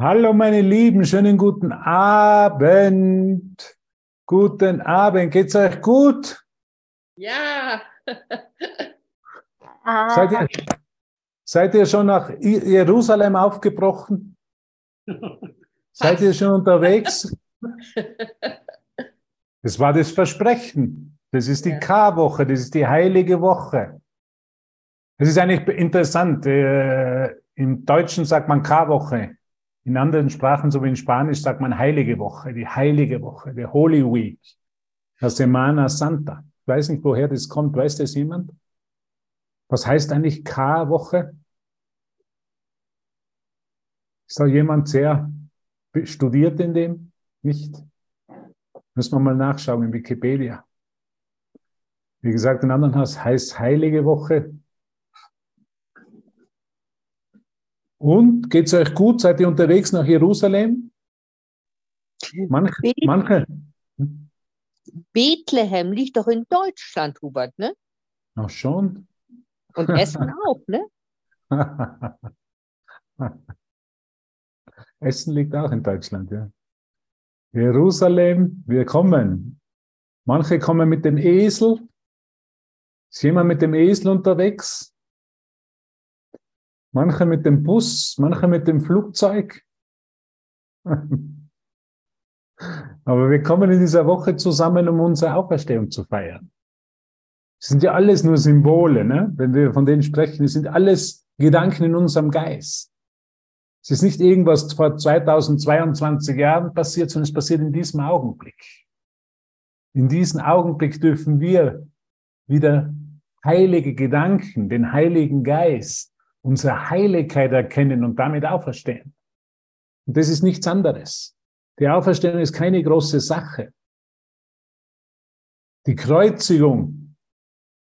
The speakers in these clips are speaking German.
Hallo meine Lieben, schönen guten Abend. Guten Abend, geht's euch gut? Ja. Seid ihr, seid ihr schon nach Jerusalem aufgebrochen? seid ihr schon unterwegs? Das war das Versprechen. Das ist die Ja. K-Woche, das ist die heilige Woche. Es ist eigentlich interessant. Äh, Im Deutschen sagt man K-Woche. In anderen Sprachen, so wie in Spanisch, sagt man Heilige Woche, die Heilige Woche, die Holy Week, la Semana Santa. Ich weiß nicht, woher das kommt. Weiß das jemand? Was heißt eigentlich K-Woche? Ist da jemand sehr studiert in dem? Nicht? Müssen wir mal nachschauen in Wikipedia. Wie gesagt, in anderen heißt Heilige Woche. Und geht's euch gut? Seid ihr unterwegs nach Jerusalem? Manche, Bet- manche. Bethlehem liegt doch in Deutschland, Hubert, ne? Ach schon. Und Essen auch, ne? Essen liegt auch in Deutschland, ja. Jerusalem, wir kommen. Manche kommen mit dem Esel. Ist jemand mit dem Esel unterwegs? Manche mit dem Bus, manche mit dem Flugzeug. Aber wir kommen in dieser Woche zusammen, um unsere Auferstehung zu feiern. Das sind ja alles nur Symbole, ne? wenn wir von denen sprechen. Das sind alles Gedanken in unserem Geist. Es ist nicht irgendwas vor 2022 Jahren passiert, sondern es passiert in diesem Augenblick. In diesem Augenblick dürfen wir wieder heilige Gedanken, den Heiligen Geist, unsere Heiligkeit erkennen und damit auferstehen. Und das ist nichts anderes. Die Auferstehung ist keine große Sache. Die Kreuzigung,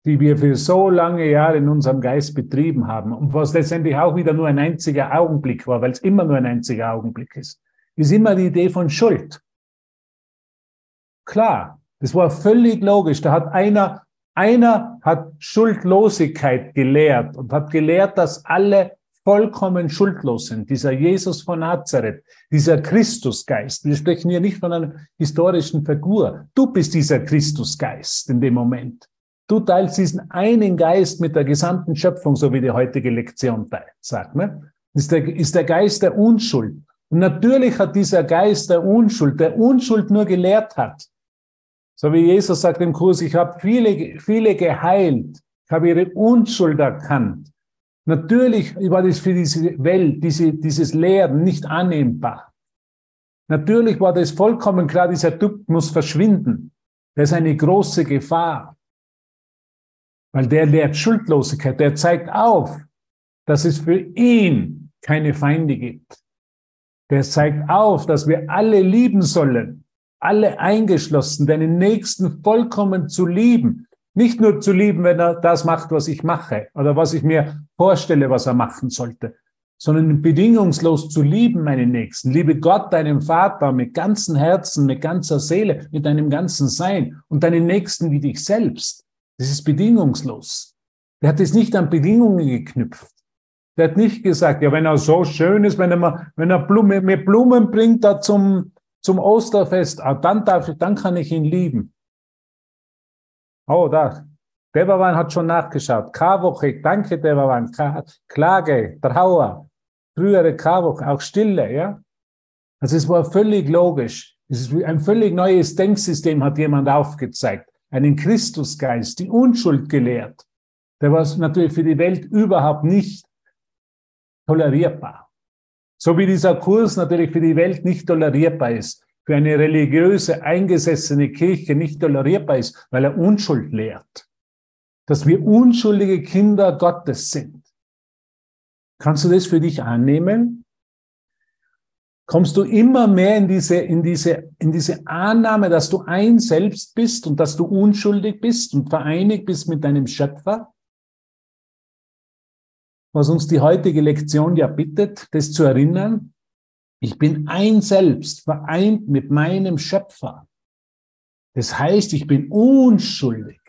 die wir für so lange Jahre in unserem Geist betrieben haben und was letztendlich auch wieder nur ein einziger Augenblick war, weil es immer nur ein einziger Augenblick ist, ist immer die Idee von Schuld. Klar, das war völlig logisch. Da hat einer, einer hat Schuldlosigkeit gelehrt und hat gelehrt, dass alle vollkommen schuldlos sind. Dieser Jesus von Nazareth, dieser Christusgeist. Wir sprechen hier nicht von einer historischen Figur. Du bist dieser Christusgeist in dem Moment. Du teilst diesen einen Geist mit der gesamten Schöpfung, so wie die heutige Lektion teilt, sagt ne? Ist der, ist der Geist der Unschuld. Und natürlich hat dieser Geist der Unschuld, der Unschuld nur gelehrt hat. So wie Jesus sagt im Kurs, ich habe viele, viele geheilt. Ich habe ihre Unschuld erkannt. Natürlich war das für diese Welt, diese, dieses Lehren nicht annehmbar. Natürlich war das vollkommen klar, dieser Typ muss verschwinden. Das ist eine große Gefahr. Weil der lehrt Schuldlosigkeit, der zeigt auf, dass es für ihn keine Feinde gibt. Der zeigt auf, dass wir alle lieben sollen, alle eingeschlossen, deinen Nächsten vollkommen zu lieben. Nicht nur zu lieben, wenn er das macht, was ich mache oder was ich mir vorstelle, was er machen sollte, sondern bedingungslos zu lieben, meinen Nächsten. Liebe Gott, deinen Vater, mit ganzem Herzen, mit ganzer Seele, mit deinem ganzen Sein und deinen Nächsten wie dich selbst. Das ist bedingungslos. Der hat es nicht an Bedingungen geknüpft. Der hat nicht gesagt, ja, wenn er so schön ist, wenn er, mir Blumen bringt da zum, zum Osterfest, ah, dann darf ich, dann kann ich ihn lieben. Oh, da. Devavan hat schon nachgeschaut. K-Woche, danke Devavan. Klage, Trauer, frühere K-Woche, auch Stille, ja. Also es war völlig logisch. Es ist ein völlig neues Denksystem hat jemand aufgezeigt. Einen Christusgeist, die Unschuld gelehrt. Der war natürlich für die Welt überhaupt nicht tolerierbar. So wie dieser Kurs natürlich für die Welt nicht tolerierbar ist, für eine religiöse, eingesessene Kirche nicht tolerierbar ist, weil er Unschuld lehrt. Dass wir unschuldige Kinder Gottes sind. Kannst du das für dich annehmen? Kommst du immer mehr in diese, in diese, in diese Annahme, dass du ein Selbst bist und dass du unschuldig bist und vereinigt bist mit deinem Schöpfer? Was uns die heutige Lektion ja bittet, das zu erinnern, ich bin ein Selbst, vereint mit meinem Schöpfer. Das heißt, ich bin unschuldig.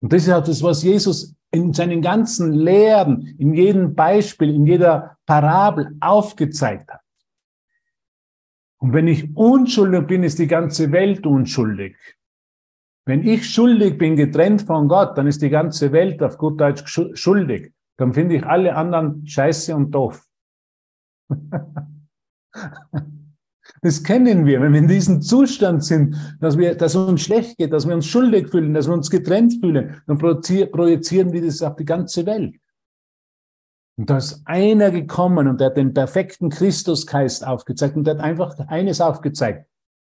Und das ist auch das, was Jesus in seinen ganzen Lehren, in jedem Beispiel, in jeder Parabel aufgezeigt hat. Und wenn ich unschuldig bin, ist die ganze Welt unschuldig. Wenn ich schuldig bin, getrennt von Gott, dann ist die ganze Welt auf gut Deutsch schuldig. Dann finde ich alle anderen scheiße und doof. Das kennen wir, wenn wir in diesem Zustand sind, dass, wir, dass uns schlecht geht, dass wir uns schuldig fühlen, dass wir uns getrennt fühlen, dann projizieren wir das auf die ganze Welt. Und da ist einer gekommen und der hat den perfekten Christusgeist aufgezeigt und der hat einfach eines aufgezeigt.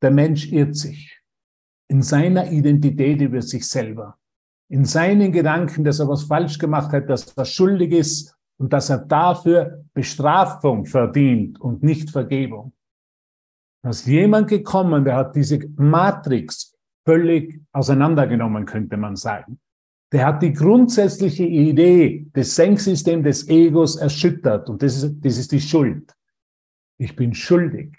Der Mensch irrt sich in seiner Identität über sich selber, in seinen Gedanken, dass er was falsch gemacht hat, dass er schuldig ist und dass er dafür Bestrafung verdient und nicht Vergebung. Da ist jemand gekommen, der hat diese Matrix völlig auseinandergenommen, könnte man sagen. Der hat die grundsätzliche Idee des Senksystems des Egos erschüttert und das ist, das ist die Schuld. Ich bin schuldig.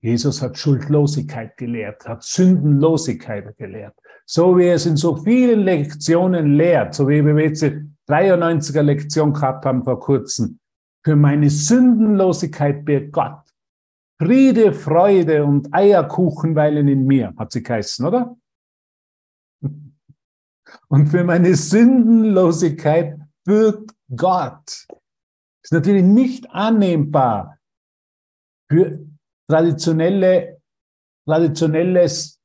Jesus hat Schuldlosigkeit gelehrt, hat Sündenlosigkeit gelehrt. So wie er es in so vielen Lektionen lehrt, so wie wir jetzt die 93er Lektion gehabt haben vor kurzem. Für meine Sündenlosigkeit birgt Gott. Friede, Freude und Eierkuchen weilen in mir, hat sie geheißen, oder? Und für meine Sündenlosigkeit bürgt Gott. Ist natürlich nicht annehmbar für traditionelle, traditionelles,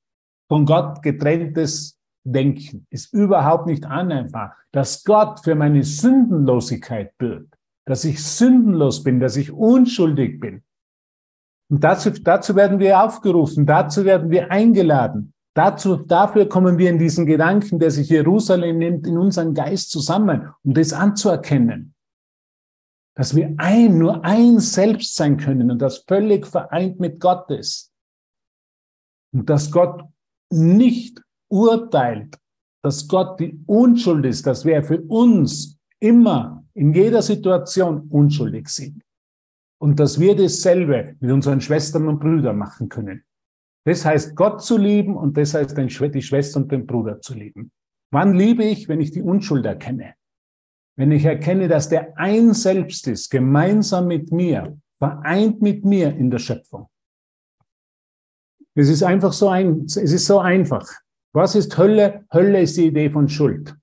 von Gott getrenntes Denken. Ist überhaupt nicht annehmbar, dass Gott für meine Sündenlosigkeit bürgt, dass ich sündenlos bin, dass ich unschuldig bin. Und dazu, dazu werden wir aufgerufen, dazu werden wir eingeladen. Dazu, dafür kommen wir in diesen Gedanken, der sich Jerusalem nimmt, in unseren Geist zusammen, um das anzuerkennen. Dass wir ein, nur ein Selbst sein können und das völlig vereint mit Gott ist. Und dass Gott nicht urteilt, dass Gott die Unschuld ist, dass wir für uns immer in jeder Situation unschuldig sind und dass wir dasselbe mit unseren Schwestern und Brüdern machen können. Das heißt, Gott zu lieben und das heißt, die Schwester und den Bruder zu lieben. Wann liebe ich, wenn ich die Unschuld erkenne? Wenn ich erkenne, dass der ein Selbst ist, gemeinsam mit mir, vereint mit mir in der Schöpfung. Es ist einfach so ein, es ist so einfach. Was ist Hölle? Hölle ist die Idee von Schuld.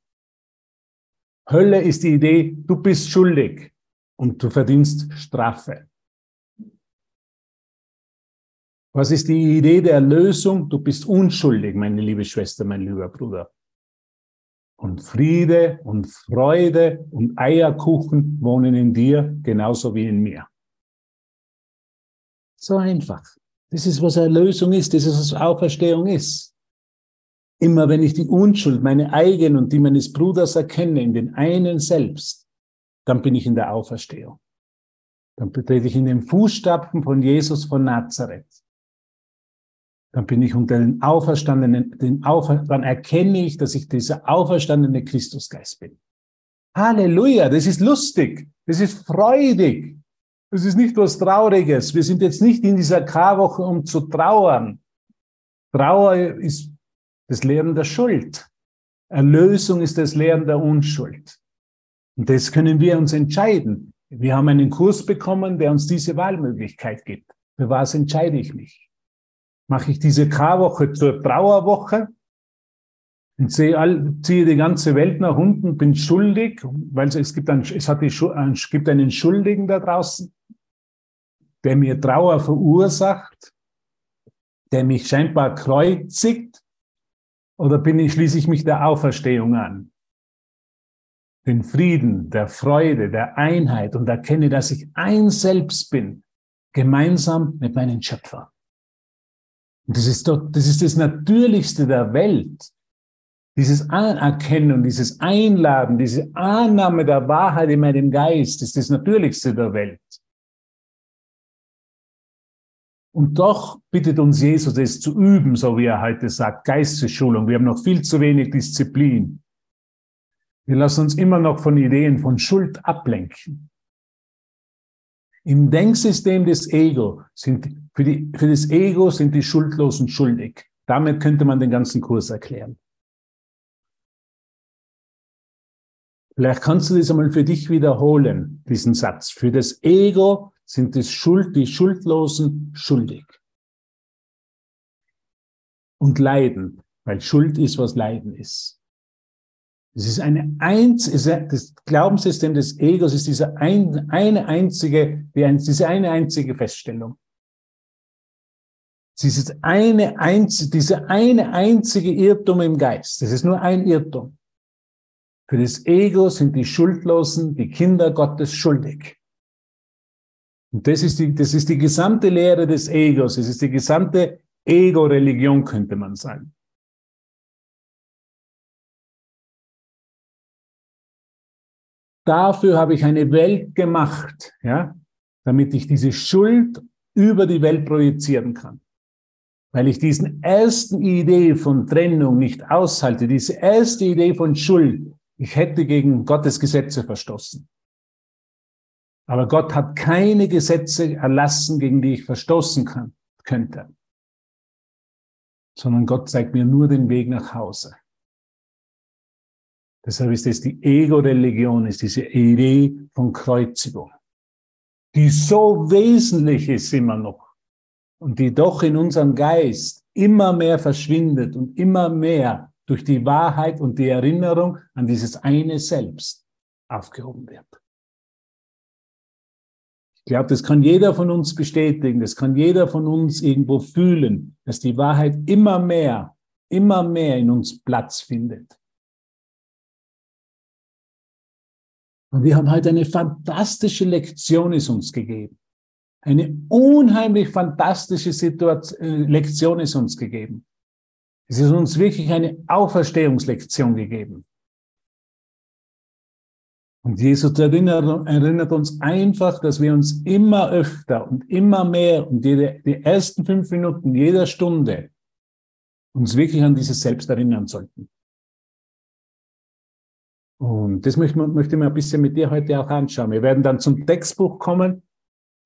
Hölle ist die Idee, du bist schuldig und du verdienst Strafe. Was ist die Idee der Erlösung? Du bist unschuldig, meine liebe Schwester, mein lieber Bruder. Und Friede und Freude und Eierkuchen wohnen in dir genauso wie in mir. So einfach. Das ist, was Erlösung ist. Das ist, was Auferstehung ist. Immer wenn ich die Unschuld, meine eigenen und die meines Bruders erkenne, in den einen selbst, dann bin ich in der Auferstehung. Dann betrete ich in den Fußstapfen von Jesus von Nazareth dann bin ich unter den Auferstandenen, den Aufer, dann erkenne ich, dass ich dieser auferstandene Christusgeist bin. Halleluja, das ist lustig, das ist freudig, das ist nicht was Trauriges. Wir sind jetzt nicht in dieser Karwoche, um zu trauern. Trauer ist das Lehren der Schuld. Erlösung ist das Lehren der Unschuld. Und das können wir uns entscheiden. Wir haben einen Kurs bekommen, der uns diese Wahlmöglichkeit gibt. Für was entscheide ich mich? mache ich diese Karwoche zur Trauerwoche und sehe all, ziehe die ganze Welt nach unten, bin schuldig, weil es gibt, ein, es hat die, es gibt einen Schuldigen da draußen, der mir Trauer verursacht, der mich scheinbar kreuzigt, oder bin ich, schließe ich mich der Auferstehung an? Den Frieden, der Freude, der Einheit und erkenne, dass ich ein Selbst bin, gemeinsam mit meinem Schöpfer. Und das ist doch, das ist das Natürlichste der Welt. Dieses Anerkennen, dieses Einladen, diese Annahme der Wahrheit in meinem Geist ist das Natürlichste der Welt. Und doch bittet uns Jesus, es zu üben, so wie er heute sagt, Geistesschulung. Wir haben noch viel zu wenig Disziplin. Wir lassen uns immer noch von Ideen von Schuld ablenken. Im Denksystem des Ego sind für, die, für das Ego sind die Schuldlosen schuldig. Damit könnte man den ganzen Kurs erklären. Vielleicht kannst du das einmal für dich wiederholen, diesen Satz. Für das Ego sind das Schuld, die Schuldlosen schuldig. und Leiden, weil Schuld ist, was Leiden ist. Es ist eine einz, das Glaubenssystem des Egos ist diese ein, eine einzige, diese eine einzige Feststellung. Es ist eine einzige, diese eine einzige Irrtum im Geist. Das ist nur ein Irrtum. Für das Ego sind die Schuldlosen, die Kinder Gottes schuldig. Und das ist die, das ist die gesamte Lehre des Egos. Es ist die gesamte Ego-Religion, könnte man sagen. Dafür habe ich eine Welt gemacht, ja, damit ich diese Schuld über die Welt projizieren kann. Weil ich diesen ersten Idee von Trennung nicht aushalte, diese erste Idee von Schuld, ich hätte gegen Gottes Gesetze verstoßen. Aber Gott hat keine Gesetze erlassen, gegen die ich verstoßen kann, könnte. Sondern Gott zeigt mir nur den Weg nach Hause. Deshalb ist es die Ego-Religion, ist diese Idee von Kreuzigung, die so wesentlich ist immer noch und die doch in unserem Geist immer mehr verschwindet und immer mehr durch die Wahrheit und die Erinnerung an dieses eine Selbst aufgehoben wird. Ich glaube, das kann jeder von uns bestätigen, das kann jeder von uns irgendwo fühlen, dass die Wahrheit immer mehr, immer mehr in uns Platz findet. Und wir haben heute eine fantastische Lektion ist uns gegeben. Eine unheimlich fantastische Situation, äh, Lektion ist uns gegeben. Es ist uns wirklich eine Auferstehungslektion gegeben. Und Jesus erinnert, erinnert, uns einfach, dass wir uns immer öfter und immer mehr und die, die ersten fünf Minuten jeder Stunde uns wirklich an dieses Selbst erinnern sollten. Und das möchte, möchte ich mir ein bisschen mit dir heute auch anschauen. Wir werden dann zum Textbuch kommen.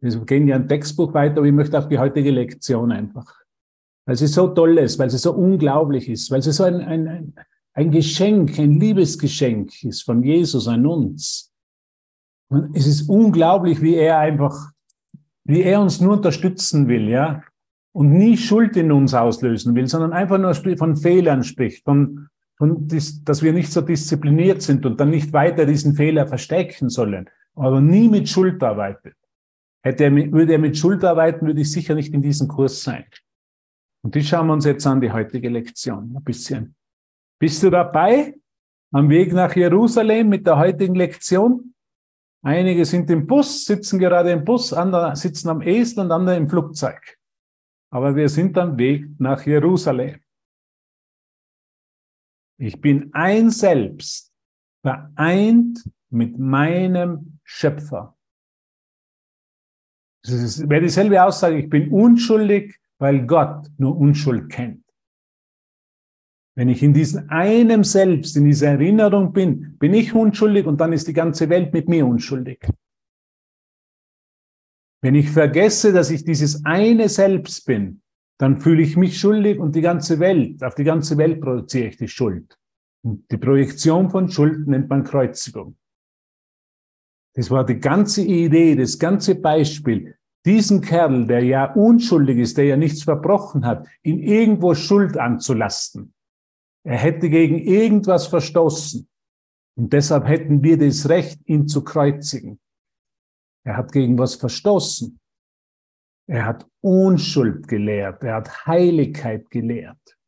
Wir gehen ja ein Textbuch weiter, aber ich möchte auch die heutige Lektion einfach. Weil sie so toll ist, weil sie so unglaublich ist, weil sie so ein, ein, ein Geschenk, ein Liebesgeschenk ist von Jesus an uns. Und es ist unglaublich, wie er einfach, wie er uns nur unterstützen will, ja. Und nie Schuld in uns auslösen will, sondern einfach nur von Fehlern spricht, von, von, dass wir nicht so diszipliniert sind und dann nicht weiter diesen Fehler verstecken sollen, aber nie mit Schuld arbeitet. Hätte er mit, würde er mit Schuld arbeiten, würde ich sicher nicht in diesem Kurs sein. Und die schauen wir uns jetzt an, die heutige Lektion, ein bisschen. Bist du dabei? Am Weg nach Jerusalem mit der heutigen Lektion? Einige sind im Bus, sitzen gerade im Bus, andere sitzen am Esel und andere im Flugzeug. Aber wir sind am Weg nach Jerusalem. Ich bin ein Selbst, vereint mit meinem Schöpfer. Das wäre dieselbe Aussage, ich bin unschuldig, weil Gott nur Unschuld kennt. Wenn ich in diesem einem Selbst, in dieser Erinnerung bin, bin ich unschuldig und dann ist die ganze Welt mit mir unschuldig. Wenn ich vergesse, dass ich dieses eine Selbst bin, dann fühle ich mich schuldig und die ganze Welt, auf die ganze Welt produziere ich die Schuld. Und die Projektion von Schuld nennt man Kreuzigung. Das war die ganze Idee, das ganze Beispiel. Diesen Kerl, der ja unschuldig ist, der ja nichts verbrochen hat, ihn irgendwo Schuld anzulasten. Er hätte gegen irgendwas verstoßen. Und deshalb hätten wir das Recht, ihn zu kreuzigen. Er hat gegen was verstoßen. Er hat Unschuld gelehrt. Er hat Heiligkeit gelehrt.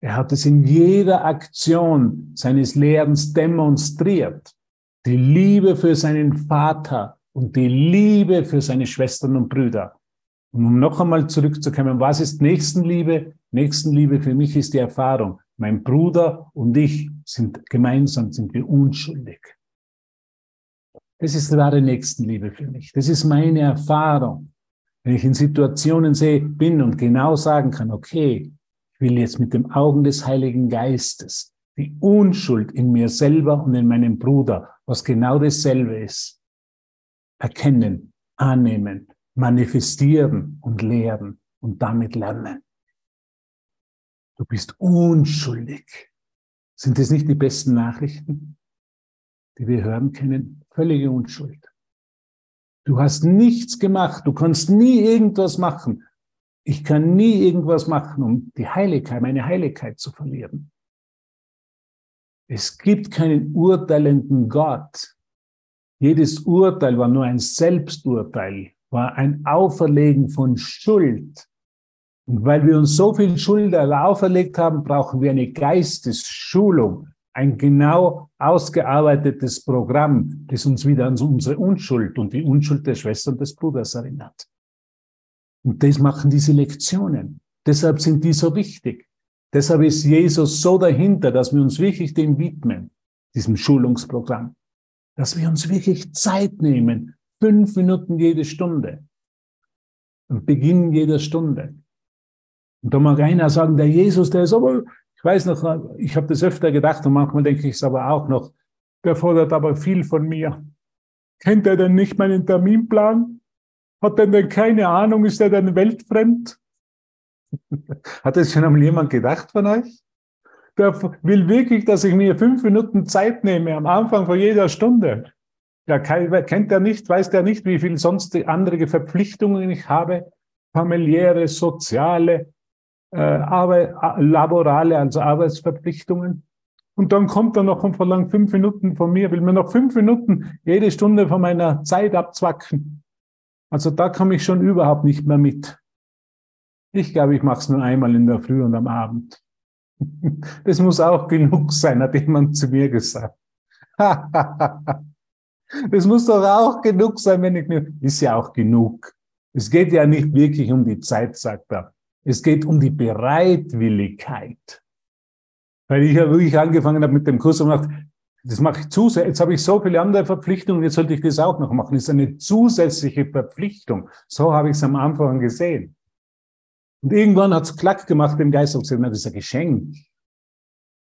Er hat es in jeder Aktion seines Lehrens demonstriert. Die Liebe für seinen Vater und die Liebe für seine Schwestern und Brüder. Und um noch einmal zurückzukommen, was ist Nächstenliebe? Nächstenliebe für mich ist die Erfahrung. Mein Bruder und ich sind gemeinsam, sind wir unschuldig. Das ist wahre Nächstenliebe für mich. Das ist meine Erfahrung. Wenn ich in Situationen sehe, bin und genau sagen kann, okay, ich will jetzt mit dem Augen des Heiligen Geistes die Unschuld in mir selber und in meinem Bruder, was genau dasselbe ist, erkennen, annehmen, manifestieren und lehren und damit lernen. Du bist unschuldig. Sind das nicht die besten Nachrichten, die wir hören können? Völlige Unschuld. Du hast nichts gemacht. Du kannst nie irgendwas machen. Ich kann nie irgendwas machen, um die Heiligkeit, meine Heiligkeit zu verlieren. Es gibt keinen urteilenden Gott. Jedes Urteil war nur ein Selbsturteil, war ein Auferlegen von Schuld. Und weil wir uns so viel Schuld auferlegt haben, brauchen wir eine Geistesschulung, ein genau ausgearbeitetes Programm, das uns wieder an unsere Unschuld und die Unschuld der Schwester und des Bruders erinnert. Und das machen diese Lektionen. Deshalb sind die so wichtig. Deshalb ist Jesus so dahinter, dass wir uns wirklich dem widmen, diesem Schulungsprogramm. Dass wir uns wirklich Zeit nehmen, fünf Minuten jede Stunde. Und Beginn jeder Stunde. Und da mag einer sagen, der Jesus, der ist aber, ich weiß noch, ich habe das öfter gedacht und manchmal denke ich es aber auch noch, der fordert aber viel von mir. Kennt er denn nicht meinen Terminplan? Hat er denn keine Ahnung? Ist er denn weltfremd? Hat das schon einmal jemand gedacht von euch? Der will wirklich, dass ich mir fünf Minuten Zeit nehme am Anfang von jeder Stunde. Ja, kennt er nicht, weiß der nicht, wie viel sonst andere Verpflichtungen ich habe, familiäre, soziale, äh, Arbeit, laborale, also Arbeitsverpflichtungen. Und dann kommt er noch und verlangt fünf Minuten von mir, will mir noch fünf Minuten jede Stunde von meiner Zeit abzwacken. Also da komme ich schon überhaupt nicht mehr mit. Ich glaube, ich mache es nur einmal in der Früh und am Abend. Das muss auch genug sein, hat jemand zu mir gesagt. Das muss doch auch genug sein, wenn ich mir, ist ja auch genug. Es geht ja nicht wirklich um die Zeit, sagt er. Es geht um die Bereitwilligkeit. Weil ich ja wirklich angefangen habe mit dem Kurs und gedacht, das mache ich zusätzlich. Jetzt habe ich so viele andere Verpflichtungen, jetzt sollte ich das auch noch machen. Das ist eine zusätzliche Verpflichtung. So habe ich es am Anfang gesehen. Und irgendwann hat es klack gemacht im Geist und gesagt, das ist ein Geschenk.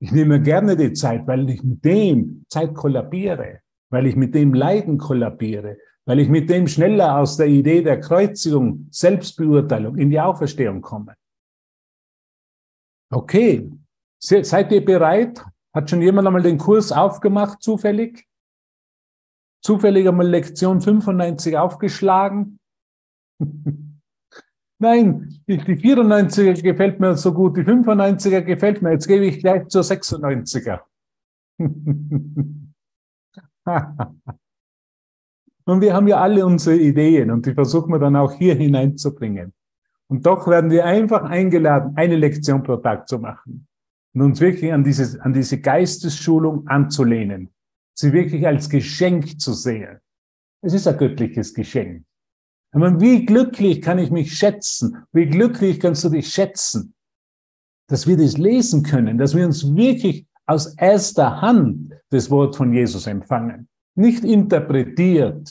Ich nehme gerne die Zeit, weil ich mit dem Zeit kollabiere, weil ich mit dem Leiden kollabiere, weil ich mit dem schneller aus der Idee der Kreuzigung, Selbstbeurteilung in die Auferstehung komme. Okay, seid ihr bereit? Hat schon jemand einmal den Kurs aufgemacht, zufällig? Zufällig einmal Lektion 95 aufgeschlagen? Nein, die 94er gefällt mir so gut, die 95er gefällt mir. Jetzt gebe ich gleich zur 96er. Und wir haben ja alle unsere Ideen und die versuchen wir dann auch hier hineinzubringen. Und doch werden wir einfach eingeladen, eine Lektion pro Tag zu machen und uns wirklich an, dieses, an diese Geistesschulung anzulehnen, sie wirklich als Geschenk zu sehen. Es ist ein göttliches Geschenk. Ich meine, wie glücklich kann ich mich schätzen? Wie glücklich kannst du dich schätzen, dass wir das lesen können, dass wir uns wirklich aus erster Hand das Wort von Jesus empfangen. Nicht interpretiert,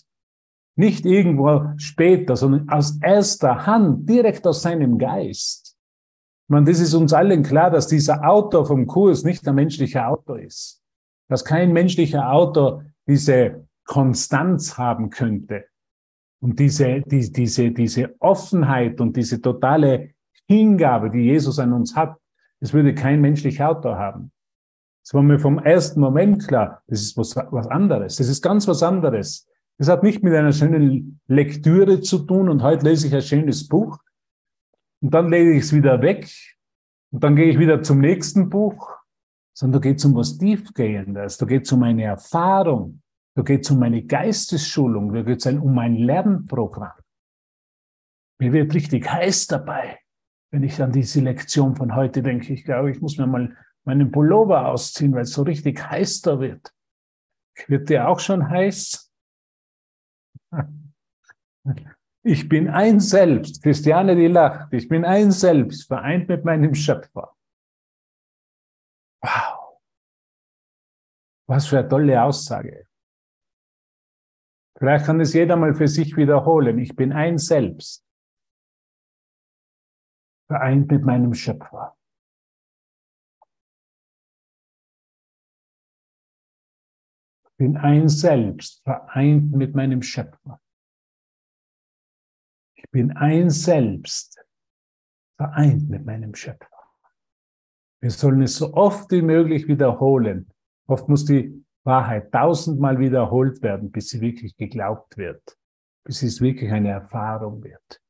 nicht irgendwo später, sondern aus erster Hand, direkt aus seinem Geist. Man, das ist uns allen klar, dass dieser Autor vom Kurs nicht der menschliche Autor ist. Dass kein menschlicher Autor diese Konstanz haben könnte. Und diese, die, diese, diese Offenheit und diese totale Hingabe, die Jesus an uns hat, das würde kein menschlicher Autor haben. Das war mir vom ersten Moment klar. Das ist was, was anderes. Das ist ganz was anderes. Das hat nicht mit einer schönen Lektüre zu tun und heute lese ich ein schönes Buch und dann lege ich es wieder weg und dann gehe ich wieder zum nächsten Buch, sondern da geht es um was Tiefgehendes, da geht es um eine Erfahrung, da geht es um meine Geistesschulung, da geht es um mein Lernprogramm. Mir wird richtig heiß dabei, wenn ich an diese Lektion von heute denke. Ich glaube, ich muss mir mal meinen Pullover ausziehen, weil es so richtig heiß da wird. Wird dir auch schon heiß? Ich bin ein Selbst. Christiane, die lacht. Ich bin ein Selbst, vereint mit meinem Schöpfer. Wow. Was für eine tolle Aussage. Vielleicht kann es jeder mal für sich wiederholen. Ich bin ein Selbst, vereint mit meinem Schöpfer. Bin ein Selbst, vereint mit meinem Schöpfer. Ich bin ein Selbst, vereint mit meinem Schöpfer. Wir sollen es so oft wie möglich wiederholen. Oft muss die Wahrheit tausendmal wiederholt werden, bis sie wirklich geglaubt wird, bis es wirklich eine Erfahrung wird.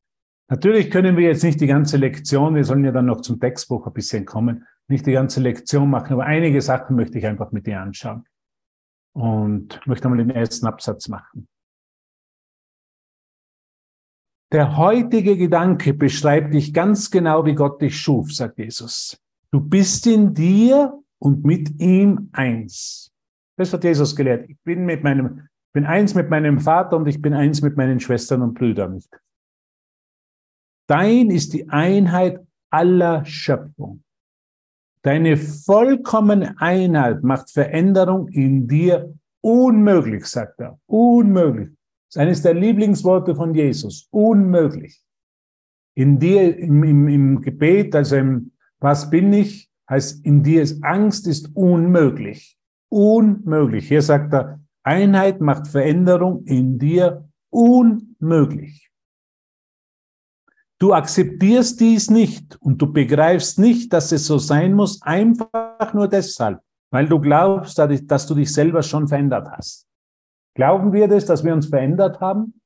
Natürlich können wir jetzt nicht die ganze Lektion, wir sollen ja dann noch zum Textbuch ein bisschen kommen, nicht die ganze Lektion machen, aber einige Sachen möchte ich einfach mit dir anschauen. Und möchte mal den ersten Absatz machen. Der heutige Gedanke beschreibt dich ganz genau, wie Gott dich schuf, sagt Jesus. Du bist in dir und mit ihm eins. Das hat Jesus gelehrt. Ich bin mit meinem, bin eins mit meinem Vater und ich bin eins mit meinen Schwestern und Brüdern. Dein ist die Einheit aller Schöpfung. Deine vollkommene Einheit macht Veränderung in dir unmöglich, sagt er. Unmöglich. Das ist eines der Lieblingsworte von Jesus. Unmöglich. In dir, im, im, im Gebet, also im Was bin ich, heißt in dir ist Angst ist unmöglich. Unmöglich. Hier sagt er, Einheit macht Veränderung in dir unmöglich. Du akzeptierst dies nicht und du begreifst nicht, dass es so sein muss, einfach nur deshalb, weil du glaubst, dass du dich selber schon verändert hast. Glauben wir das, dass wir uns verändert haben?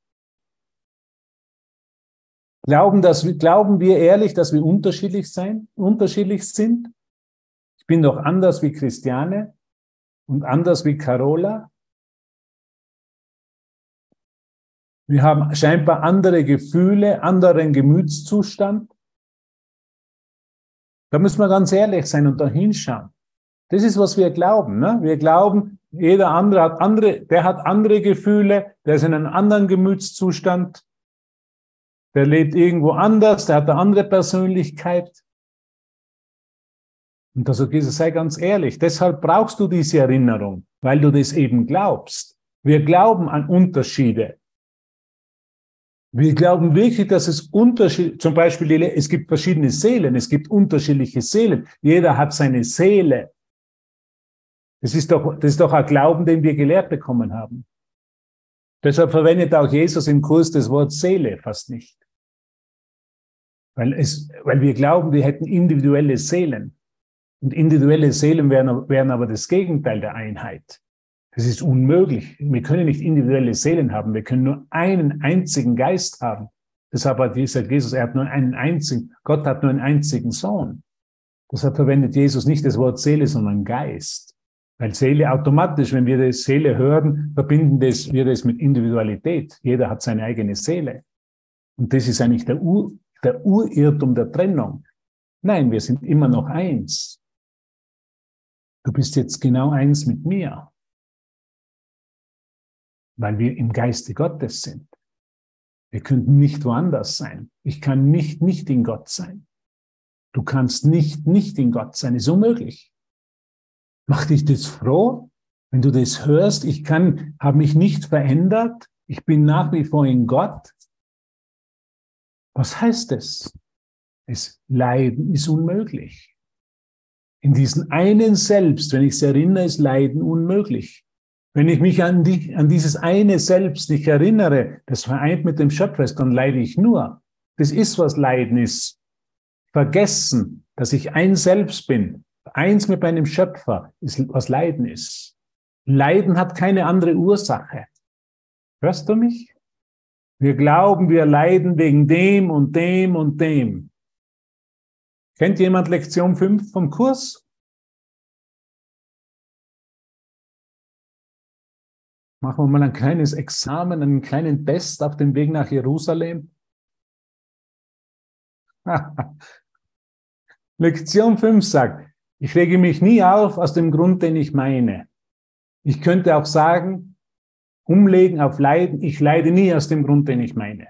Glauben, dass, glauben wir ehrlich, dass wir unterschiedlich sein, unterschiedlich sind? Ich bin doch anders wie Christiane und anders wie Carola. Wir haben scheinbar andere Gefühle, anderen Gemütszustand. Da müssen wir ganz ehrlich sein und da hinschauen. Das ist, was wir glauben. Ne? Wir glauben, jeder andere hat andere, der hat andere Gefühle, der ist in einem anderen Gemütszustand, der lebt irgendwo anders, der hat eine andere Persönlichkeit. Und da sagt Jesus, sei ganz ehrlich, deshalb brauchst du diese Erinnerung, weil du das eben glaubst. Wir glauben an Unterschiede. Wir glauben wirklich, dass es Unterschiede, zum Beispiel, es gibt verschiedene Seelen, es gibt unterschiedliche Seelen. Jeder hat seine Seele. Das ist doch, das ist doch ein Glauben, den wir gelehrt bekommen haben. Deshalb verwendet auch Jesus im Kurs das Wort Seele fast nicht. Weil, es, weil wir glauben, wir hätten individuelle Seelen. Und individuelle Seelen wären, wären aber das Gegenteil der Einheit. Das ist unmöglich. Wir können nicht individuelle Seelen haben. Wir können nur einen einzigen Geist haben. Deshalb hat Jesus, er hat nur einen einzigen, Gott hat nur einen einzigen Sohn. Deshalb verwendet Jesus nicht das Wort Seele, sondern Geist. Weil Seele automatisch, wenn wir das Seele hören, verbinden das, wir das mit Individualität. Jeder hat seine eigene Seele. Und das ist eigentlich der, Ur, der Urirrtum der Trennung. Nein, wir sind immer noch eins. Du bist jetzt genau eins mit mir. Weil wir im Geiste Gottes sind. Wir könnten nicht woanders sein. Ich kann nicht nicht in Gott sein. Du kannst nicht nicht in Gott sein. Ist unmöglich. Macht dich das froh, wenn du das hörst? Ich kann, habe mich nicht verändert. Ich bin nach wie vor in Gott. Was heißt das? Es Leiden ist unmöglich. In diesen einen Selbst, wenn ich es erinnere, ist Leiden unmöglich. Wenn ich mich an, die, an dieses eine Selbst nicht erinnere, das vereint mit dem Schöpfer ist, dann leide ich nur. Das ist, was Leiden ist. Vergessen, dass ich ein Selbst bin, eins mit meinem Schöpfer ist, was Leiden ist. Leiden hat keine andere Ursache. Hörst du mich? Wir glauben, wir leiden wegen dem und dem und dem. Kennt jemand Lektion 5 vom Kurs? Machen wir mal ein kleines Examen, einen kleinen Test auf dem Weg nach Jerusalem. Lektion 5 sagt, ich rege mich nie auf aus dem Grund, den ich meine. Ich könnte auch sagen, umlegen auf Leiden, ich leide nie aus dem Grund, den ich meine.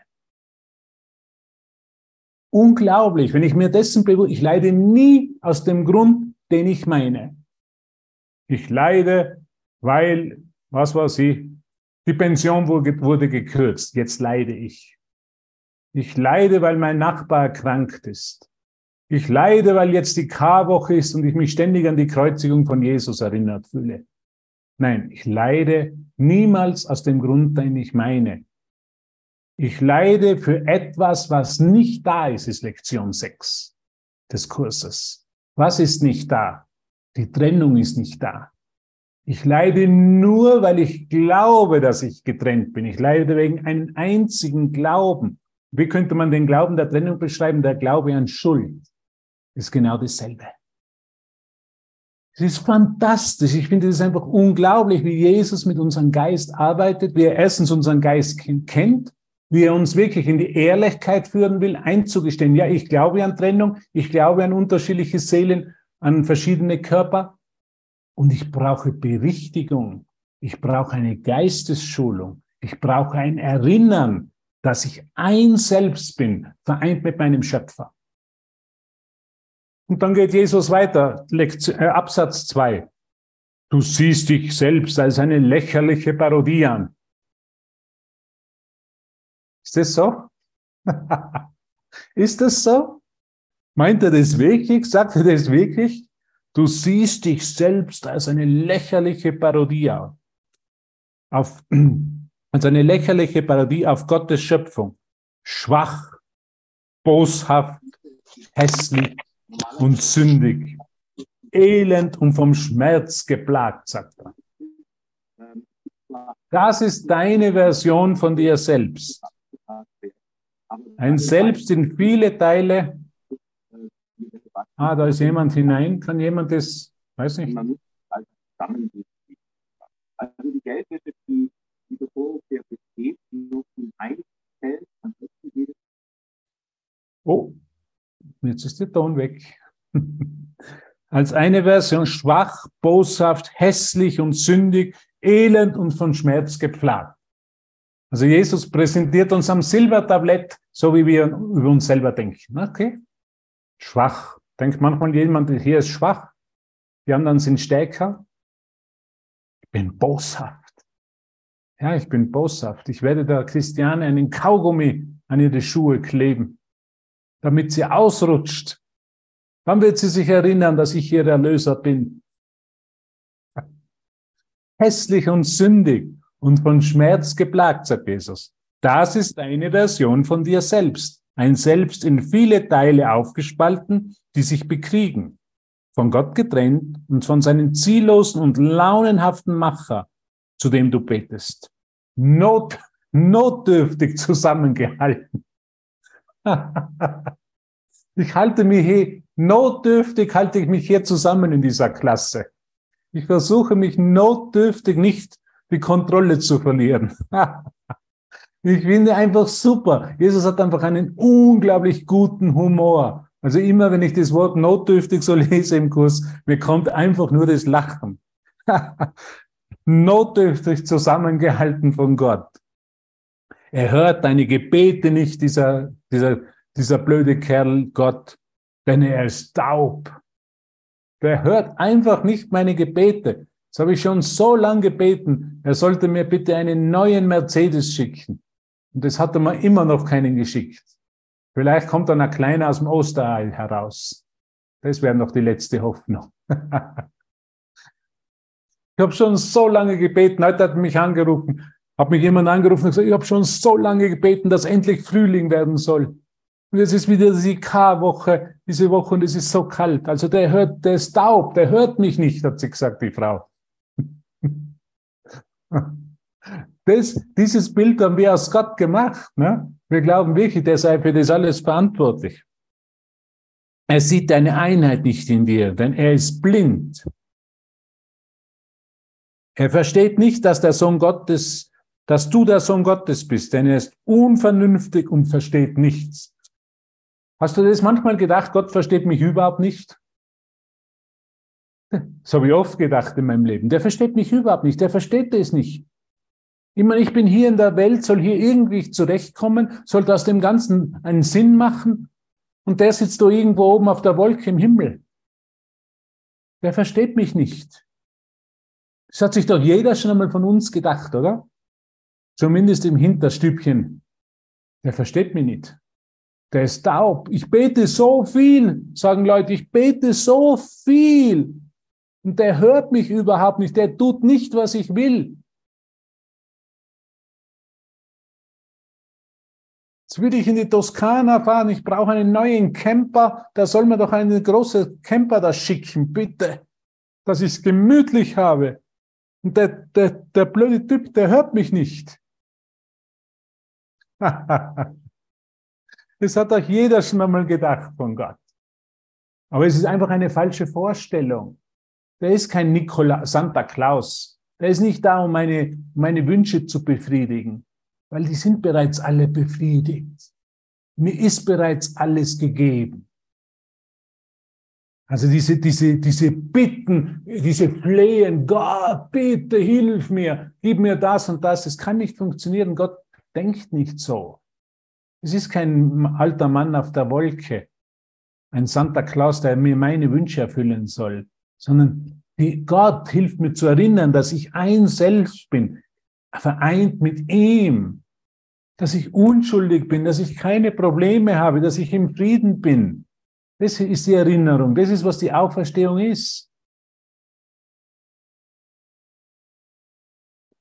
Unglaublich, wenn ich mir dessen bewusst, ich leide nie aus dem Grund, den ich meine. Ich leide, weil, was war sie, die Pension wurde gekürzt, jetzt leide ich. Ich leide, weil mein Nachbar erkrankt ist. Ich leide, weil jetzt die Karwoche ist und ich mich ständig an die Kreuzigung von Jesus erinnert fühle. Nein, ich leide niemals aus dem Grund, den ich meine. Ich leide für etwas, was nicht da ist, ist Lektion 6 des Kurses. Was ist nicht da? Die Trennung ist nicht da. Ich leide nur, weil ich glaube, dass ich getrennt bin. Ich leide wegen einem einzigen Glauben. Wie könnte man den Glauben der Trennung beschreiben? Der Glaube an Schuld ist genau dasselbe. Es ist fantastisch. Ich finde es einfach unglaublich, wie Jesus mit unserem Geist arbeitet, wie er erstens unseren Geist kennt, wie er uns wirklich in die Ehrlichkeit führen will, einzugestehen, ja, ich glaube an Trennung, ich glaube an unterschiedliche Seelen, an verschiedene Körper und ich brauche Berichtigung. Ich brauche eine Geistesschulung. Ich brauche ein Erinnern, dass ich ein Selbst bin, vereint mit meinem Schöpfer. Und dann geht Jesus weiter, Lektion, äh, Absatz 2. Du siehst dich selbst als eine lächerliche Parodie an. Ist das so? Ist das so? Meint er das wirklich? Sagt er das wirklich? Du siehst dich selbst als eine lächerliche Parodie. Auf, als eine lächerliche Parodie auf Gottes Schöpfung. Schwach, boshaft, hässlich, und sündig, elend und vom Schmerz geplagt, sagt er. Das ist deine Version von dir selbst. Ein Selbst in viele Teile. Ah, da ist jemand hinein. Kann jemand das, weiß nicht. Also die Geldwäsche, die, die sehr besteht, nur in Einzelfällen Oh, Jetzt ist der Ton weg. Als eine Version schwach, boshaft, hässlich und sündig, elend und von Schmerz geplagt. Also Jesus präsentiert uns am Silbertablett, so wie wir über uns selber denken. Okay? Schwach. Denkt manchmal jemand, hier ist schwach. Die anderen sind stärker. Ich bin boshaft. Ja, ich bin boshaft. Ich werde der Christiane einen Kaugummi an ihre Schuhe kleben damit sie ausrutscht. Dann wird sie sich erinnern, dass ich ihr Erlöser bin. Hässlich und sündig und von Schmerz geplagt, sagt Jesus. Das ist eine Version von dir selbst. Ein Selbst in viele Teile aufgespalten, die sich bekriegen. Von Gott getrennt und von seinem ziellosen und launenhaften Macher, zu dem du betest. Not, notdürftig zusammengehalten. ich halte mich hier, notdürftig halte ich mich hier zusammen in dieser Klasse. Ich versuche mich notdürftig nicht die Kontrolle zu verlieren. ich finde einfach super. Jesus hat einfach einen unglaublich guten Humor. Also immer, wenn ich das Wort notdürftig so lese im Kurs, mir kommt einfach nur das Lachen. notdürftig zusammengehalten von Gott. Er hört deine Gebete nicht, dieser, dieser, dieser blöde Kerl Gott, denn er ist taub. Der hört einfach nicht meine Gebete. Das habe ich schon so lange gebeten. Er sollte mir bitte einen neuen Mercedes schicken. Und das hat er mir immer noch keinen geschickt. Vielleicht kommt dann ein kleiner aus dem Osterei heraus. Das wäre noch die letzte Hoffnung. ich habe schon so lange gebeten. Heute hat mich angerufen. Hat mich jemand angerufen und gesagt, ich habe schon so lange gebeten, dass endlich Frühling werden soll. Und jetzt ist wieder die K-Woche, diese Woche, und es ist so kalt. Also der hört, der ist taub, der hört mich nicht, hat sie gesagt, die Frau. Das, dieses Bild haben wir aus Gott gemacht. Ne? Wir glauben wirklich, der sei für das alles verantwortlich. Er sieht eine Einheit nicht in dir, denn er ist blind. Er versteht nicht, dass der Sohn Gottes dass du der Sohn Gottes bist, denn er ist unvernünftig und versteht nichts. Hast du das manchmal gedacht, Gott versteht mich überhaupt nicht? Das habe ich oft gedacht in meinem Leben. Der versteht mich überhaupt nicht, der versteht das nicht. Ich meine, ich bin hier in der Welt, soll hier irgendwie zurechtkommen, soll aus dem Ganzen einen Sinn machen und der sitzt da irgendwo oben auf der Wolke im Himmel. Der versteht mich nicht. Das hat sich doch jeder schon einmal von uns gedacht, oder? Zumindest im Hinterstübchen. Der versteht mich nicht. Der ist taub. Ich bete so viel, sagen Leute, ich bete so viel. Und der hört mich überhaupt nicht. Der tut nicht, was ich will. Jetzt würde ich in die Toskana fahren. Ich brauche einen neuen Camper. Da soll mir doch einen großen Camper da schicken, bitte. Dass ich es gemütlich habe. Und der, der, der blöde Typ, der hört mich nicht. Das hat auch jeder schon einmal gedacht von Gott. Aber es ist einfach eine falsche Vorstellung. Der ist kein Nikola, Santa Claus. Der ist nicht da, um meine, meine Wünsche zu befriedigen, weil die sind bereits alle befriedigt. Mir ist bereits alles gegeben. Also diese, diese, diese Bitten, diese Flehen, Gott, bitte hilf mir, gib mir das und das, das kann nicht funktionieren. Gott denkt nicht so. Es ist kein alter Mann auf der Wolke, ein Santa Claus, der mir meine Wünsche erfüllen soll, sondern die, Gott hilft mir zu erinnern, dass ich ein Selbst bin, vereint mit ihm, dass ich unschuldig bin, dass ich keine Probleme habe, dass ich im Frieden bin. Das ist die Erinnerung, das ist, was die Auferstehung ist.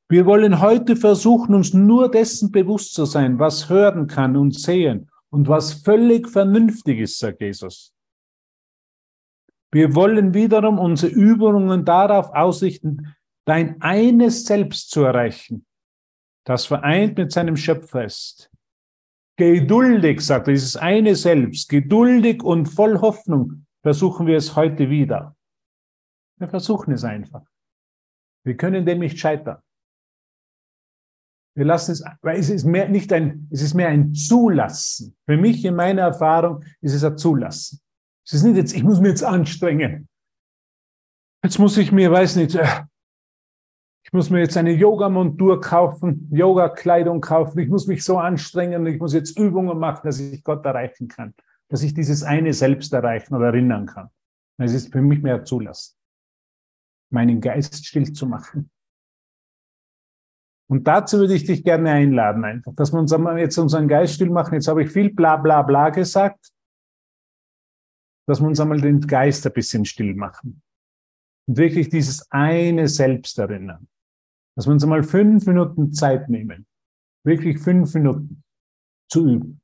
Wir wollen heute versuchen, uns nur dessen bewusst zu sein, was hören kann und sehen und was völlig vernünftig ist, sagt Jesus. Wir wollen wiederum unsere Übungen darauf ausrichten, dein eines Selbst zu erreichen, das vereint mit seinem Schöpfer ist. Geduldig, sagt er, dieses eine Selbst, geduldig und voll Hoffnung versuchen wir es heute wieder. Wir versuchen es einfach. Wir können dem nicht scheitern. Wir lassen es, weil es ist mehr nicht ein, es ist mehr ein Zulassen. Für mich in meiner Erfahrung ist es ein Zulassen. Es ist nicht jetzt, ich muss mich jetzt anstrengen. Jetzt muss ich mir, weiß nicht, äh, ich muss mir jetzt eine Yoga-Montur kaufen, Yoga-Kleidung kaufen. Ich muss mich so anstrengen. Ich muss jetzt Übungen machen, dass ich Gott erreichen kann. Dass ich dieses eine selbst erreichen oder erinnern kann. Es ist für mich mehr Zulassen. Meinen Geist still zu machen. Und dazu würde ich dich gerne einladen, einfach, dass wir uns jetzt unseren Geist still machen. Jetzt habe ich viel bla bla bla gesagt, dass wir uns einmal den Geist ein bisschen still machen. Und wirklich dieses eine Selbst erinnern. Dass wir uns einmal fünf Minuten Zeit nehmen. Wirklich fünf Minuten zu üben.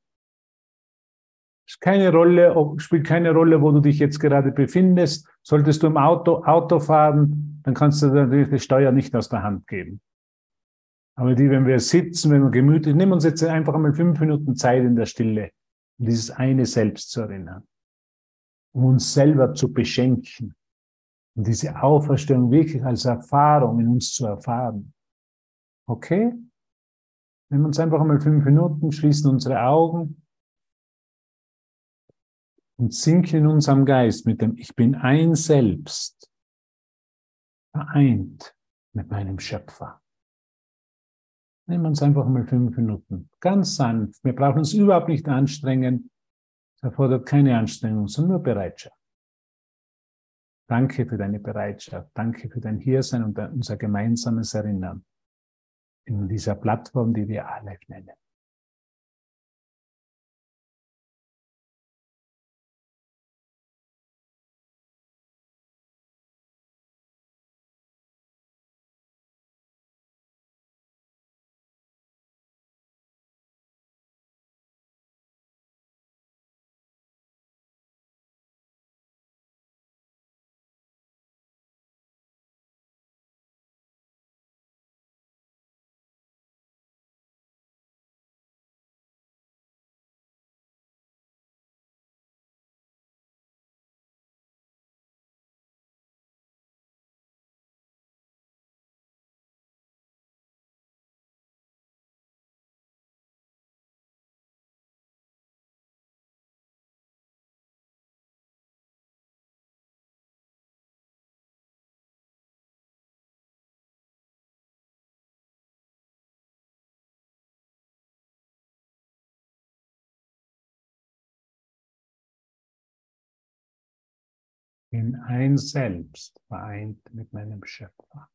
Es keine Rolle, spielt keine Rolle, wo du dich jetzt gerade befindest. Solltest du im Auto, Auto fahren, dann kannst du natürlich die Steuer nicht aus der Hand geben. Aber die, wenn wir sitzen, wenn wir gemütlich, nehmen uns jetzt einfach einmal fünf Minuten Zeit in der Stille, um dieses eine Selbst zu erinnern, um uns selber zu beschenken und diese Auferstehung wirklich als Erfahrung in uns zu erfahren. Okay? Nehmen wir uns einfach einmal fünf Minuten, schließen unsere Augen und sinken in unserem Geist mit dem Ich bin ein Selbst, vereint mit meinem Schöpfer. Nehmen wir uns einfach mal fünf Minuten. Ganz sanft. Wir brauchen uns überhaupt nicht anstrengen. Es erfordert keine Anstrengung, sondern nur Bereitschaft. Danke für deine Bereitschaft. Danke für dein Hiersein und unser gemeinsames Erinnern in dieser Plattform, die wir alle nennen. In ein Selbst vereint mit meinem Schöpfer.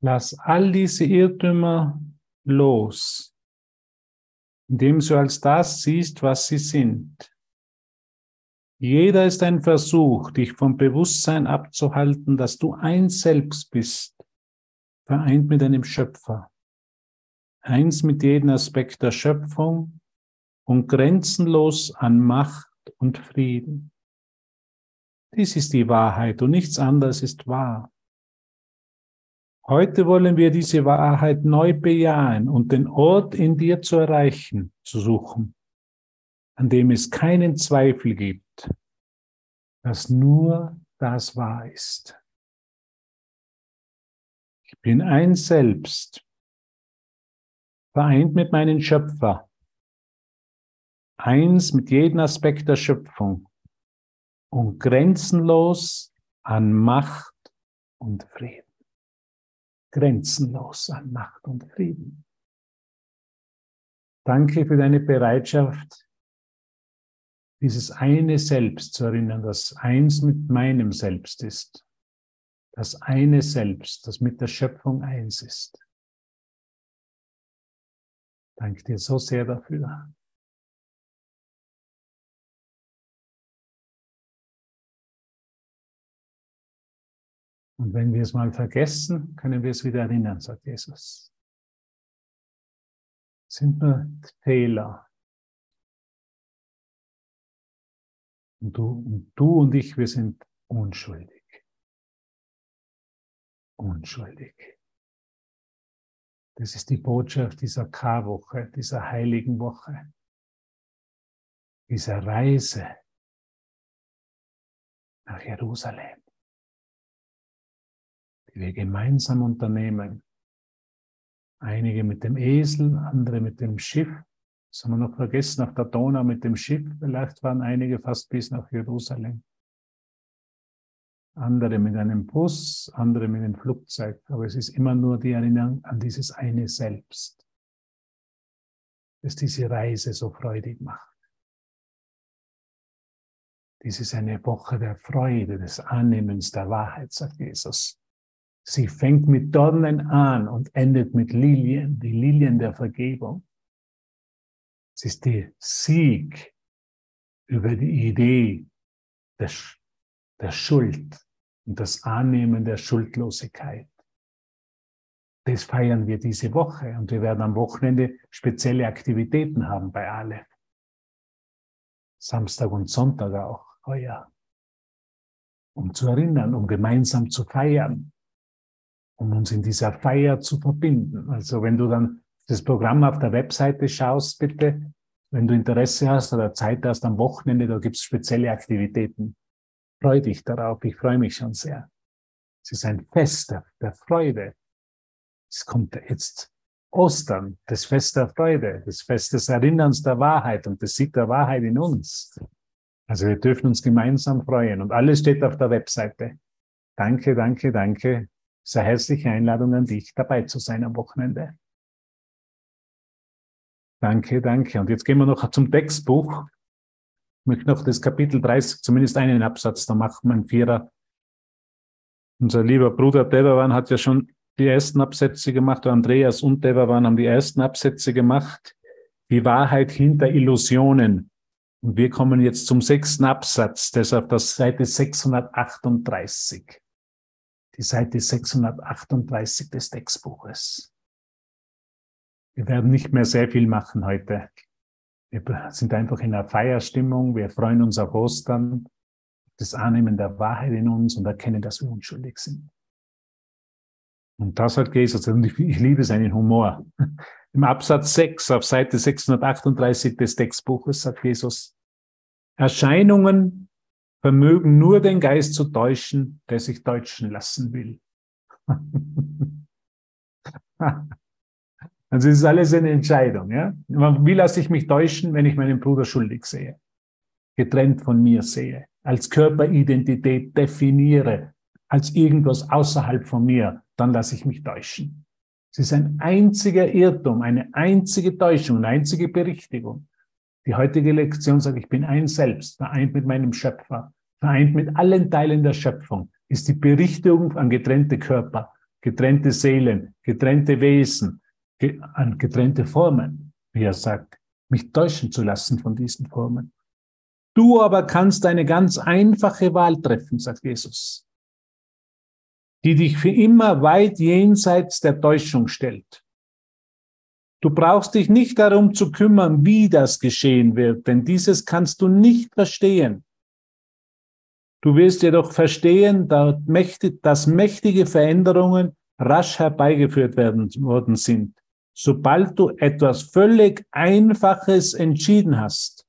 Lass all diese Irrtümer los, indem du als das siehst, was sie sind. Jeder ist ein Versuch, dich vom Bewusstsein abzuhalten, dass du ein Selbst bist, vereint mit einem Schöpfer, eins mit jedem Aspekt der Schöpfung und grenzenlos an Macht und Frieden. Dies ist die Wahrheit und nichts anderes ist wahr. Heute wollen wir diese Wahrheit neu bejahen und den Ort in dir zu erreichen, zu suchen, an dem es keinen Zweifel gibt dass nur das wahr ist. Ich bin ein Selbst, vereint mit meinem Schöpfer, eins mit jedem Aspekt der Schöpfung und grenzenlos an Macht und Frieden. Grenzenlos an Macht und Frieden. Danke für deine Bereitschaft, dieses eine Selbst zu erinnern, das eins mit meinem Selbst ist. Das eine Selbst, das mit der Schöpfung eins ist. Danke dir so sehr dafür. Und wenn wir es mal vergessen, können wir es wieder erinnern, sagt Jesus. Es sind nur Fehler, Und du, und du und ich, wir sind unschuldig. Unschuldig. Das ist die Botschaft dieser Karwoche, dieser heiligen Woche, dieser Reise nach Jerusalem, wir gemeinsam unternehmen. Einige mit dem Esel, andere mit dem Schiff, das haben wir noch vergessen, auf der Donau mit dem Schiff. Vielleicht waren einige fast bis nach Jerusalem. Andere mit einem Bus, andere mit einem Flugzeug. Aber es ist immer nur die Erinnerung an dieses eine Selbst, das diese Reise so freudig macht. Dies ist eine Woche der Freude, des Annehmens der Wahrheit, sagt Jesus. Sie fängt mit Dornen an und endet mit Lilien, die Lilien der Vergebung. Es ist der Sieg über die Idee der, der Schuld und das Annehmen der Schuldlosigkeit. Das feiern wir diese Woche und wir werden am Wochenende spezielle Aktivitäten haben bei alle. Samstag und Sonntag auch heuer. Um zu erinnern, um gemeinsam zu feiern, um uns in dieser Feier zu verbinden. Also wenn du dann das Programm auf der Webseite schaust, bitte, wenn du Interesse hast oder Zeit hast am Wochenende, da gibt es spezielle Aktivitäten. Freu dich darauf, ich freue mich schon sehr. Es ist ein Fest der, Freude. Es kommt jetzt Ostern, das Fest der Freude, das Fest des Erinnerns der Wahrheit und des Sieg der Wahrheit in uns. Also wir dürfen uns gemeinsam freuen und alles steht auf der Webseite. Danke, danke, danke. Sehr herzliche Einladung an dich, dabei zu sein am Wochenende. Danke, danke. Und jetzt gehen wir noch zum Textbuch. Ich möchte noch das Kapitel 30, zumindest einen Absatz, da macht man Vierer. Unser lieber Bruder Devavan hat ja schon die ersten Absätze gemacht, Andreas und Devavan haben die ersten Absätze gemacht. Die Wahrheit hinter Illusionen. Und wir kommen jetzt zum sechsten Absatz, das auf der Seite 638. Die Seite 638 des Textbuches. Wir werden nicht mehr sehr viel machen heute. Wir sind einfach in einer Feierstimmung. Wir freuen uns auf Ostern, das Annehmen der Wahrheit in uns und erkennen, dass wir unschuldig sind. Und das hat Jesus, und ich, ich liebe seinen Humor. Im Absatz 6 auf Seite 638 des Textbuches sagt Jesus, Erscheinungen vermögen nur den Geist zu täuschen, der sich täuschen lassen will. Also es ist alles eine Entscheidung. Ja? Wie lasse ich mich täuschen, wenn ich meinen Bruder schuldig sehe? Getrennt von mir sehe, als Körperidentität definiere, als irgendwas außerhalb von mir, dann lasse ich mich täuschen. Es ist ein einziger Irrtum, eine einzige Täuschung, eine einzige Berichtigung. Die heutige Lektion sagt, ich bin ein Selbst, vereint mit meinem Schöpfer, vereint mit allen Teilen der Schöpfung, ist die Berichtigung an getrennte Körper getrennte Seelen, getrennte Wesen, an getrennte Formen, wie er sagt, mich täuschen zu lassen von diesen Formen. Du aber kannst eine ganz einfache Wahl treffen, sagt Jesus, die dich für immer weit jenseits der Täuschung stellt. Du brauchst dich nicht darum zu kümmern, wie das geschehen wird, denn dieses kannst du nicht verstehen. Du wirst jedoch verstehen, dass mächtige Veränderungen rasch herbeigeführt werden worden sind, sobald du etwas völlig Einfaches entschieden hast.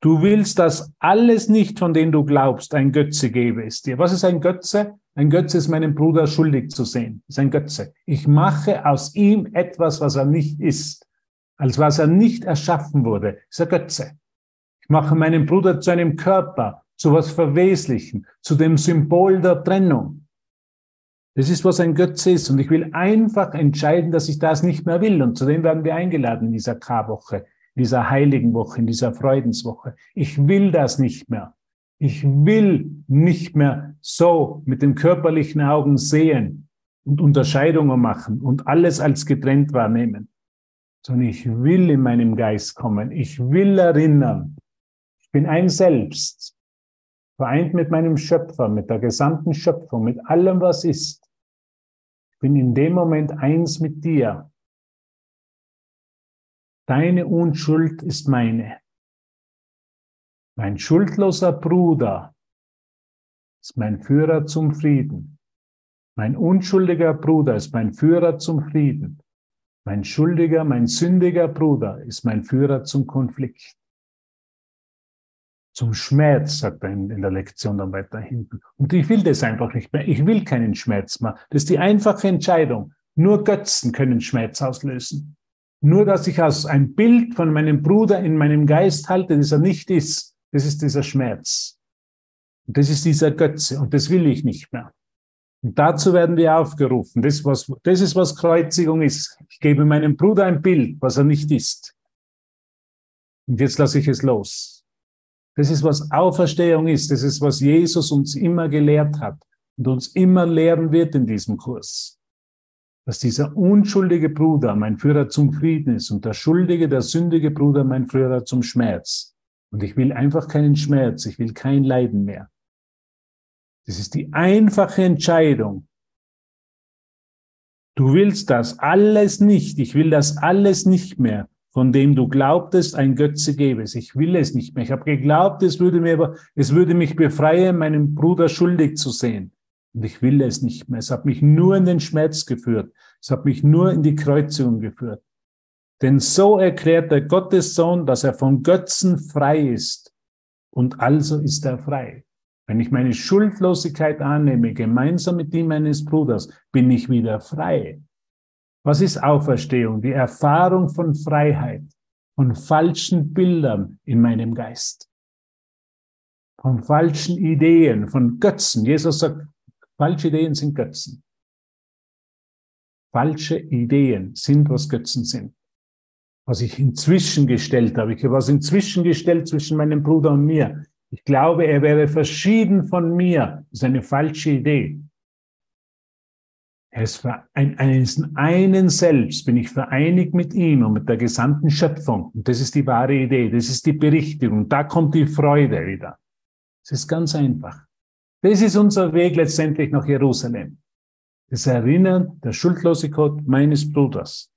Du willst, dass alles nicht, von dem du glaubst, ein Götze gebe es dir. Was ist ein Götze? Ein Götze ist meinem Bruder schuldig zu sehen. Ist ein Götze. Ich mache aus ihm etwas, was er nicht ist. Als was er nicht erschaffen wurde. Ist ein Götze. Ich mache meinen Bruder zu einem Körper, zu was Verweslichen, zu dem Symbol der Trennung. Das ist, was ein Götze ist. Und ich will einfach entscheiden, dass ich das nicht mehr will. Und zudem werden wir eingeladen in dieser K-Woche in dieser heiligen Woche, in dieser Freudenswoche. Ich will das nicht mehr. Ich will nicht mehr so mit den körperlichen Augen sehen und Unterscheidungen machen und alles als getrennt wahrnehmen, sondern ich will in meinem Geist kommen. Ich will erinnern. Ich bin ein Selbst, vereint mit meinem Schöpfer, mit der gesamten Schöpfung, mit allem, was ist. Ich bin in dem Moment eins mit dir. Deine Unschuld ist meine. Mein schuldloser Bruder ist mein Führer zum Frieden. Mein unschuldiger Bruder ist mein Führer zum Frieden. Mein schuldiger, mein sündiger Bruder ist mein Führer zum Konflikt. Zum Schmerz, sagt er in, der Lektion dann weiter hinten. Und ich will das einfach nicht mehr. Ich will keinen Schmerz mehr. Das ist die einfache Entscheidung. Nur Götzen können Schmerz auslösen. Nur, dass ich als ein Bild von meinem Bruder in meinem Geist halte, das er nicht ist, das ist dieser Schmerz. Und das ist dieser Götze und das will ich nicht mehr. Und dazu werden wir aufgerufen. Das, was, das ist, was Kreuzigung ist. Ich gebe meinem Bruder ein Bild, was er nicht ist. Und jetzt lasse ich es los. Das ist, was Auferstehung ist. Das ist, was Jesus uns immer gelehrt hat und uns immer lehren wird in diesem Kurs dass dieser unschuldige Bruder mein Führer zum Frieden ist und der schuldige, der sündige Bruder mein Führer zum Schmerz. Und ich will einfach keinen Schmerz, ich will kein Leiden mehr. Das ist die einfache Entscheidung. Du willst das alles nicht, ich will das alles nicht mehr, von dem du glaubtest, ein Götze gebe es. Ich will es nicht mehr. Ich habe geglaubt, es würde, mir, es würde mich befreien, meinen Bruder schuldig zu sehen. Und ich will es nicht mehr. Es hat mich nur in den Schmerz geführt. Es hat mich nur in die Kreuzigung geführt. Denn so erklärt der Gottessohn, dass er von Götzen frei ist. Und also ist er frei. Wenn ich meine Schuldlosigkeit annehme, gemeinsam mit die meines Bruders, bin ich wieder frei. Was ist Auferstehung? Die Erfahrung von Freiheit, von falschen Bildern in meinem Geist, von falschen Ideen, von Götzen. Jesus sagt, Falsche Ideen sind Götzen. Falsche Ideen sind, was Götzen sind. Was ich inzwischen gestellt habe. Ich habe was inzwischen gestellt zwischen meinem Bruder und mir. Ich glaube, er wäre verschieden von mir. Das ist eine falsche Idee. Er ist ein, einen, einen selbst bin ich vereinigt mit ihm und mit der gesamten Schöpfung. Und das ist die wahre Idee. Das ist die Berichtigung. Da kommt die Freude wieder. Es ist ganz einfach. Das ist unser Weg letztendlich nach Jerusalem. Das Erinnern der Schuldlosigkeit meines Bruders.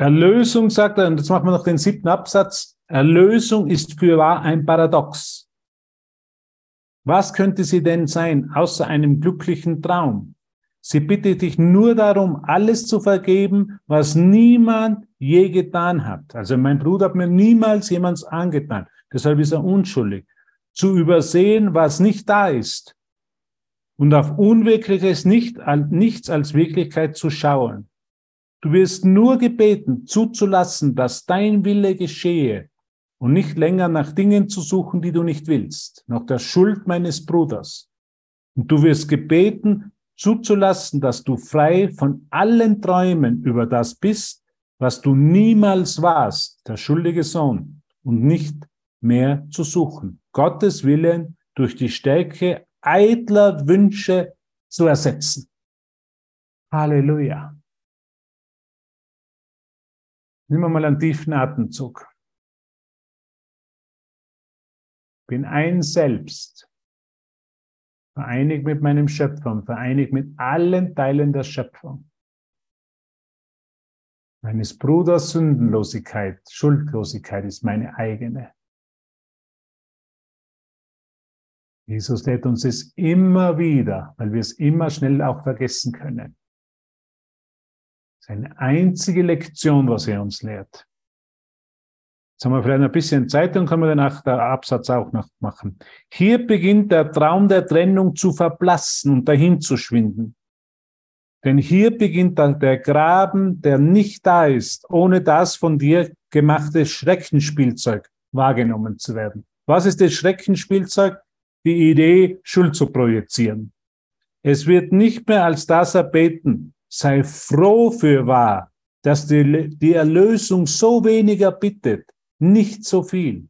Erlösung, sagt er, und jetzt machen wir noch den siebten Absatz. Erlösung ist für wahr ein Paradox. Was könnte sie denn sein, außer einem glücklichen Traum? Sie bittet dich nur darum, alles zu vergeben, was niemand je getan hat. Also mein Bruder hat mir niemals jemals angetan. Deshalb ist er unschuldig. Zu übersehen, was nicht da ist und auf Unwirkliches nicht, nichts als Wirklichkeit zu schauen. Du wirst nur gebeten, zuzulassen, dass dein Wille geschehe und nicht länger nach Dingen zu suchen, die du nicht willst, nach der Schuld meines Bruders. Und du wirst gebeten, zuzulassen, dass du frei von allen Träumen über das bist, was du niemals warst, der schuldige Sohn, und nicht mehr zu suchen. Gottes Willen durch die Stärke eitler Wünsche zu ersetzen. Halleluja. Wir mal einen tiefen Atemzug. Bin ein Selbst, vereinigt mit meinem Schöpfer, vereinigt mit allen Teilen der Schöpfung. Meines Bruders Sündenlosigkeit, Schuldlosigkeit ist meine eigene. Jesus lädt uns es immer wieder, weil wir es immer schnell auch vergessen können. Das ist eine einzige Lektion, was er uns lehrt. Jetzt haben wir vielleicht ein bisschen Zeit, dann können wir danach der Absatz auch noch machen. Hier beginnt der Traum der Trennung zu verblassen und dahin zu schwinden. Denn hier beginnt der Graben, der nicht da ist, ohne das von dir gemachte Schreckenspielzeug wahrgenommen zu werden. Was ist das Schreckenspielzeug? Die Idee, Schuld zu projizieren. Es wird nicht mehr als das erbeten, sei froh für wahr, dass die, die Erlösung so weniger bittet, nicht so viel.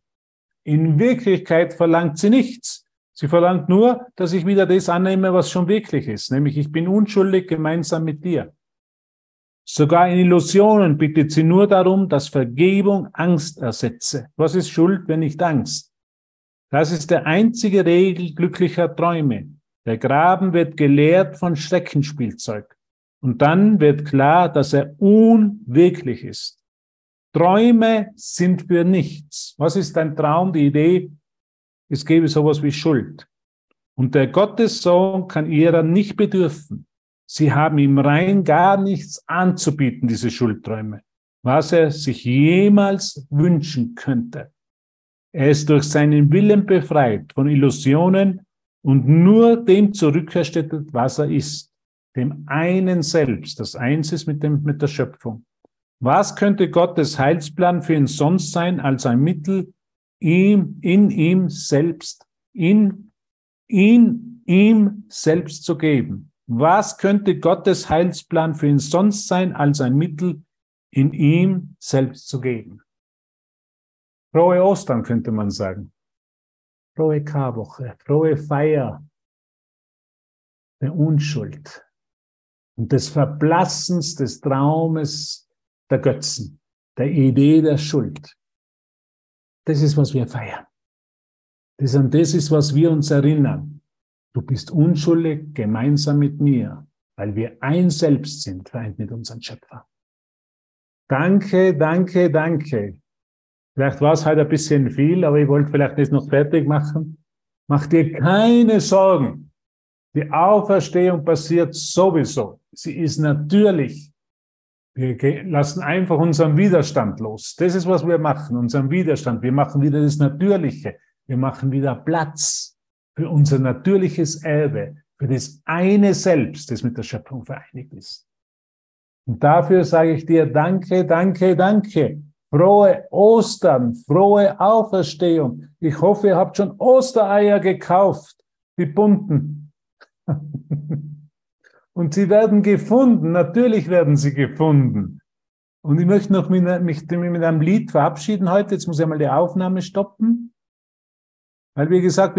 In Wirklichkeit verlangt sie nichts. Sie verlangt nur, dass ich wieder das annehme, was schon wirklich ist, nämlich ich bin unschuldig gemeinsam mit dir. Sogar in Illusionen bittet sie nur darum, dass Vergebung Angst ersetze. Was ist Schuld, wenn nicht Angst? Das ist der einzige Regel glücklicher Träume. Der Graben wird gelehrt von Schreckenspielzeug. Und dann wird klar, dass er unwirklich ist. Träume sind für nichts. Was ist ein Traum? Die Idee, es gäbe sowas wie Schuld. Und der Gottessohn kann ihrer nicht bedürfen. Sie haben ihm rein gar nichts anzubieten, diese Schuldträume, was er sich jemals wünschen könnte. Er ist durch seinen Willen befreit von Illusionen und nur dem zurückerstattet, was er ist, dem einen selbst, das eins ist mit, dem, mit der Schöpfung. Was könnte Gottes Heilsplan für ihn sonst sein als ein Mittel, ihm, in ihm selbst, in, in ihm selbst zu geben? Was könnte Gottes Heilsplan für ihn sonst sein als ein Mittel, in ihm selbst zu geben? Frohe Ostern könnte man sagen. Frohe Karwoche, frohe Feier der Unschuld und des Verblassens des Traumes der Götzen, der Idee der Schuld. Das ist, was wir feiern. Das, an das ist, was wir uns erinnern. Du bist unschuldig gemeinsam mit mir, weil wir ein Selbst sind, vereint mit unserem Schöpfer. Danke, danke, danke. Vielleicht war es heute ein bisschen viel, aber ich wollte vielleicht das noch fertig machen. Mach dir keine Sorgen. Die Auferstehung passiert sowieso. Sie ist natürlich. Wir lassen einfach unseren Widerstand los. Das ist, was wir machen, unseren Widerstand. Wir machen wieder das Natürliche. Wir machen wieder Platz für unser natürliches Erbe, für das eine Selbst, das mit der Schöpfung vereinigt ist. Und dafür sage ich dir Danke, danke, danke. Frohe Ostern, frohe Auferstehung. Ich hoffe, ihr habt schon Ostereier gekauft, die bunten. Und sie werden gefunden, natürlich werden sie gefunden. Und ich möchte noch mich mit, mit einem Lied verabschieden heute. Jetzt muss ich mal die Aufnahme stoppen. Weil, wie gesagt,